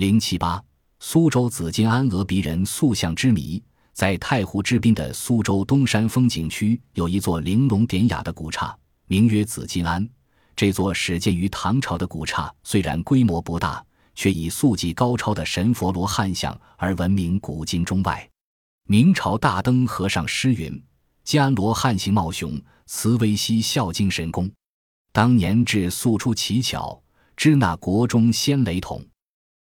零七八，苏州紫金庵峨鼻人塑像之谜。在太湖之滨的苏州东山风景区，有一座玲珑典雅的古刹，名曰紫金庵。这座始建于唐朝的古刹，虽然规模不大，却以素技高超的神佛罗汉像而闻名古今中外。明朝大灯和尚诗云：“金安罗汉形貌雄，慈威兮孝敬神功。当年至素出奇巧，知那国中先雷同。”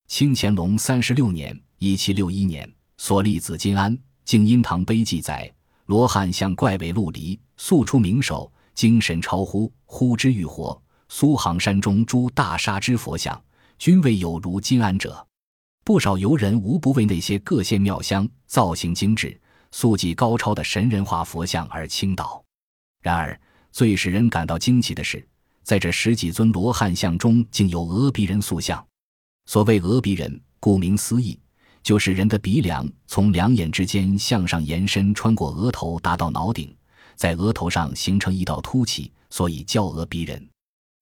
清乾隆三十六年（一七六一年）所立紫金庵。静音堂碑记载，罗汉像怪尾陆离，素出名首，精神超乎，呼之欲活。苏杭山中诸大沙之佛像，均未有如金安者。不少游人无不为那些各县庙香、造型精致、素技高超的神人化佛像而倾倒。然而，最使人感到惊奇的是，在这十几尊罗汉像中，竟有额鼻人塑像。所谓额鼻人，顾名思义。就是人的鼻梁从两眼之间向上延伸，穿过额头，达到脑顶，在额头上形成一道凸起，所以叫额鼻人。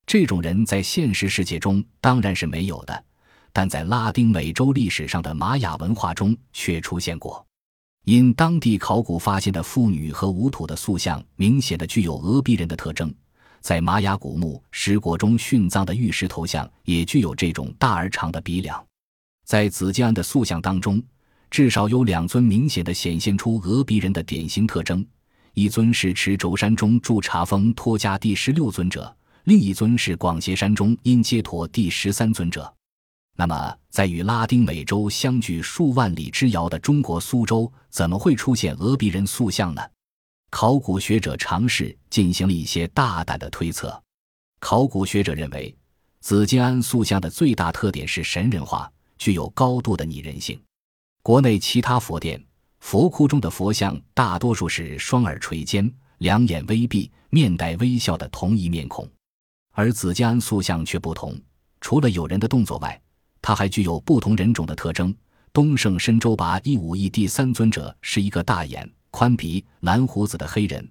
这种人在现实世界中当然是没有的，但在拉丁美洲历史上的玛雅文化中却出现过。因当地考古发现的妇女和无土的塑像明显的具有额鼻人的特征，在玛雅古墓石椁中殉葬的玉石头像也具有这种大而长的鼻梁。在紫金庵的塑像当中，至少有两尊明显的显现出额鼻人的典型特征，一尊是持轴山中驻察峰托迦第十六尊者，另一尊是广结山中因接陀第十三尊者。那么，在与拉丁美洲相距数万里之遥的中国苏州，怎么会出现额鼻人塑像呢？考古学者尝试进行了一些大胆的推测。考古学者认为，紫金庵塑像的最大特点是神人化。具有高度的拟人性。国内其他佛殿、佛窟中的佛像大多数是双耳垂肩、两眼微闭、面带微笑的同一面孔，而紫金庵塑像却不同。除了有人的动作外，它还具有不同人种的特征。东胜神州拔一五义第三尊者是一个大眼、宽鼻、蓝胡子的黑人；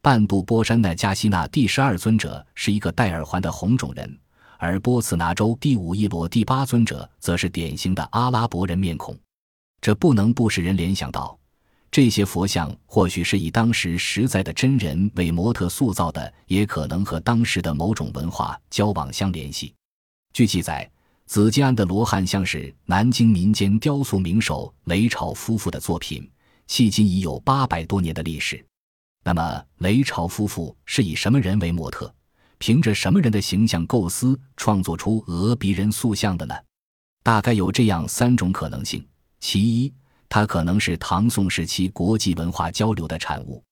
半部波山奈加西纳第十二尊者是一个戴耳环的红种人。而波茨拿州第五一罗第八尊者则是典型的阿拉伯人面孔，这不能不使人联想到，这些佛像或许是以当时实在的真人为模特塑造的，也可能和当时的某种文化交往相联系。据记载，紫金庵的罗汉像是南京民间雕塑名手雷朝夫妇的作品，迄今已有八百多年的历史。那么，雷朝夫妇是以什么人为模特？凭着什么人的形象构思创作出俄鼻人塑像的呢？大概有这样三种可能性：其一，它可能是唐宋时期国际文化交流的产物。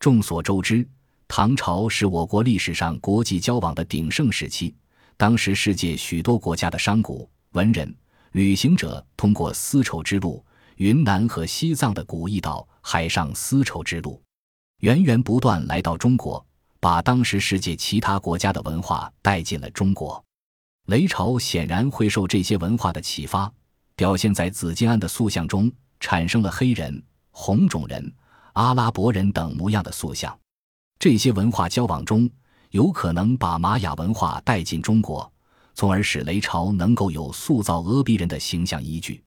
众所周知，唐朝是我国历史上国际交往的鼎盛时期，当时世界许多国家的商贾、文人、旅行者通过丝绸之路、云南和西藏的古驿道，海上丝绸之路，源源不断来到中国。把当时世界其他国家的文化带进了中国，雷朝显然会受这些文化的启发，表现在紫金庵的塑像中，产生了黑人、红种人、阿拉伯人等模样的塑像。这些文化交往中，有可能把玛雅文化带进中国，从而使雷朝能够有塑造俄比人的形象依据。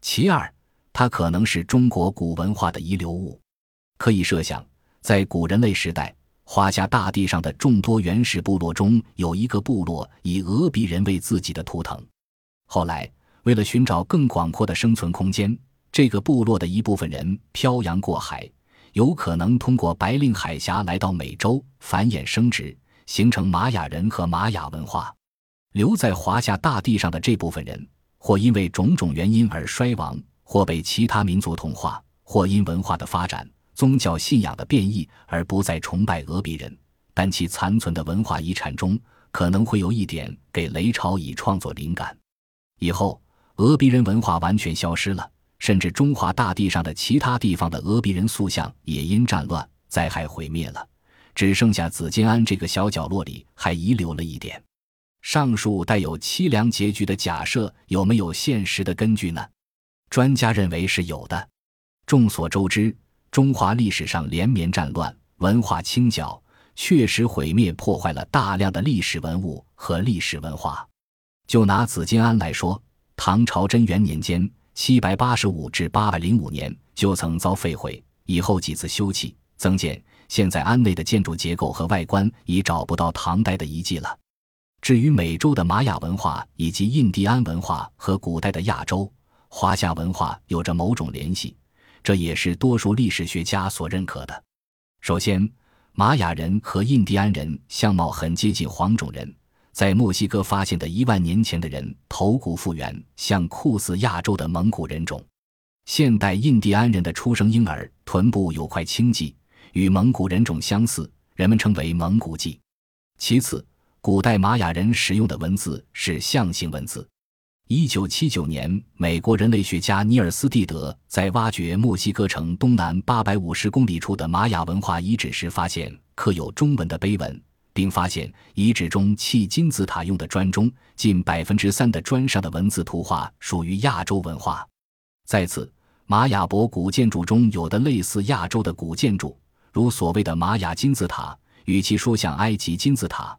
其二，它可能是中国古文化的遗留物。可以设想，在古人类时代。华夏大地上的众多原始部落中，有一个部落以额鼻人为自己的图腾。后来，为了寻找更广阔的生存空间，这个部落的一部分人漂洋过海，有可能通过白令海峡来到美洲繁衍生殖，形成玛雅人和玛雅文化。留在华夏大地上的这部分人，或因为种种原因而衰亡，或被其他民族同化，或因文化的发展。宗教信仰的变异而不再崇拜俄比人，但其残存的文化遗产中可能会有一点给雷朝以创作灵感。以后，俄比人文化完全消失了，甚至中华大地上的其他地方的俄比人塑像也因战乱灾害毁灭了，只剩下紫金庵这个小角落里还遗留了一点。上述带有凄凉结局的假设有没有现实的根据呢？专家认为是有的。众所周知。中华历史上连绵战乱，文化清剿，确实毁灭破坏了大量的历史文物和历史文化。就拿紫金庵来说，唐朝贞元年间（七百八十五至八百零五年）就曾遭废毁，以后几次修葺增建。现在安内的建筑结构和外观已找不到唐代的遗迹了。至于美洲的玛雅文化以及印第安文化和古代的亚洲华夏文化有着某种联系，这也是多数历史学家所认可的。首先，玛雅人和印第安人相貌很接近黄种人，在墨西哥发现的一万年前的人头骨复原，像酷似亚洲的蒙古人种。现代印第安人的出生婴儿臀部有块青迹。与蒙古人种相似，人们称为蒙古迹。其次，古代玛雅人使用的文字是象形文字。一九七九年，美国人类学家尼尔斯蒂德在挖掘墨西哥城东南八百五十公里处的玛雅文化遗址时，发现刻有中文的碑文，并发现遗址中砌金字塔用的砖中，近百分之三的砖上的文字图画属于亚洲文化。再次，玛雅博古建筑中有的类似亚洲的古建筑。如所谓的玛雅金字塔，与其说像埃及金字塔，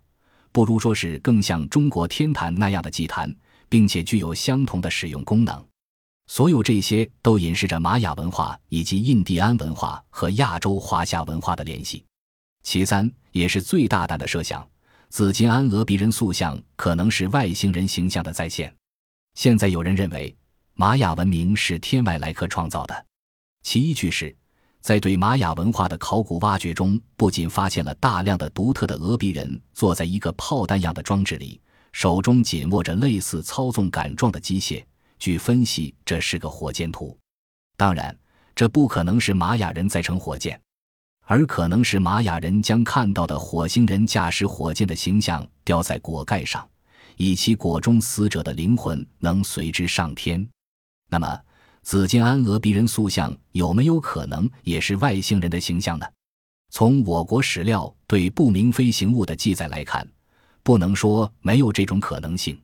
不如说是更像中国天坛那样的祭坛，并且具有相同的使用功能。所有这些都隐示着玛雅文化以及印第安文化和亚洲华夏文化的联系。其三，也是最大胆的设想，紫金安俄鼻人塑像可能是外星人形象的再现。现在有人认为，玛雅文明是天外来客创造的。其依据是。在对玛雅文化的考古挖掘中，不仅发现了大量的独特的俄鼻人坐在一个炮弹样的装置里，手中紧握着类似操纵杆状的机械。据分析，这是个火箭图。当然，这不可能是玛雅人在乘火箭，而可能是玛雅人将看到的火星人驾驶火箭的形象雕在果盖上，以其果中死者的灵魂能随之上天。那么？紫金安俄鼻人塑像有没有可能也是外星人的形象呢？从我国史料对不明飞行物的记载来看，不能说没有这种可能性。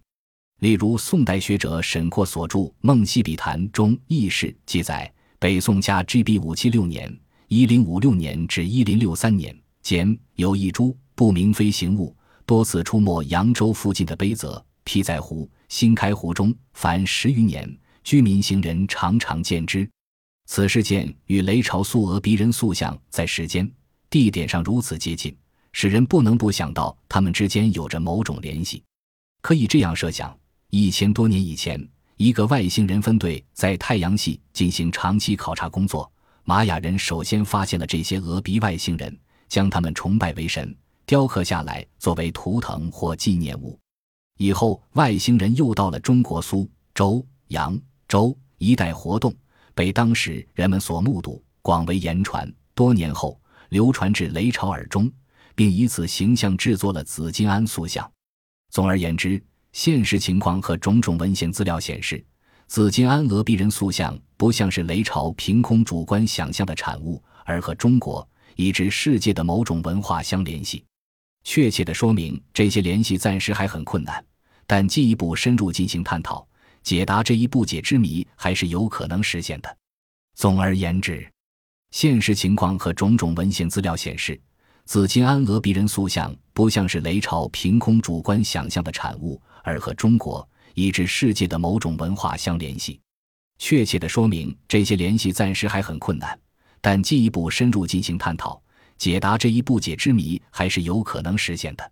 例如，宋代学者沈括所著《梦溪笔谈》中亦是记载，北宋嘉 GB 五七六年（一零五六年至一零六三年）间有一株不明飞行物多次出没扬州附近的碑泽、披在湖、新开湖中，凡十余年。居民行人常常见之，此事件与雷朝苏俄鼻人塑像在时间、地点上如此接近，使人不能不想到他们之间有着某种联系。可以这样设想：一千多年以前，一个外星人分队在太阳系进行长期考察工作，玛雅人首先发现了这些俄鼻外星人，将他们崇拜为神，雕刻下来作为图腾或纪念物。以后，外星人又到了中国苏州扬。州一带活动被当时人们所目睹，广为言传。多年后流传至雷朝耳中，并以此形象制作了紫金安塑像。总而言之，现实情况和种种文献资料显示，紫金安额鼻人塑像不像是雷朝凭空主观想象的产物，而和中国以至世界的某种文化相联系。确切的说明这些联系暂时还很困难，但进一步深入进行探讨。解答这一不解之谜还是有可能实现的。总而言之，现实情况和种种文献资料显示，紫金安额鼻人塑像不像是雷朝凭空主观想象的产物，而和中国以至世界的某种文化相联系。确切的说明这些联系暂时还很困难，但进一步深入进行探讨，解答这一不解之谜还是有可能实现的。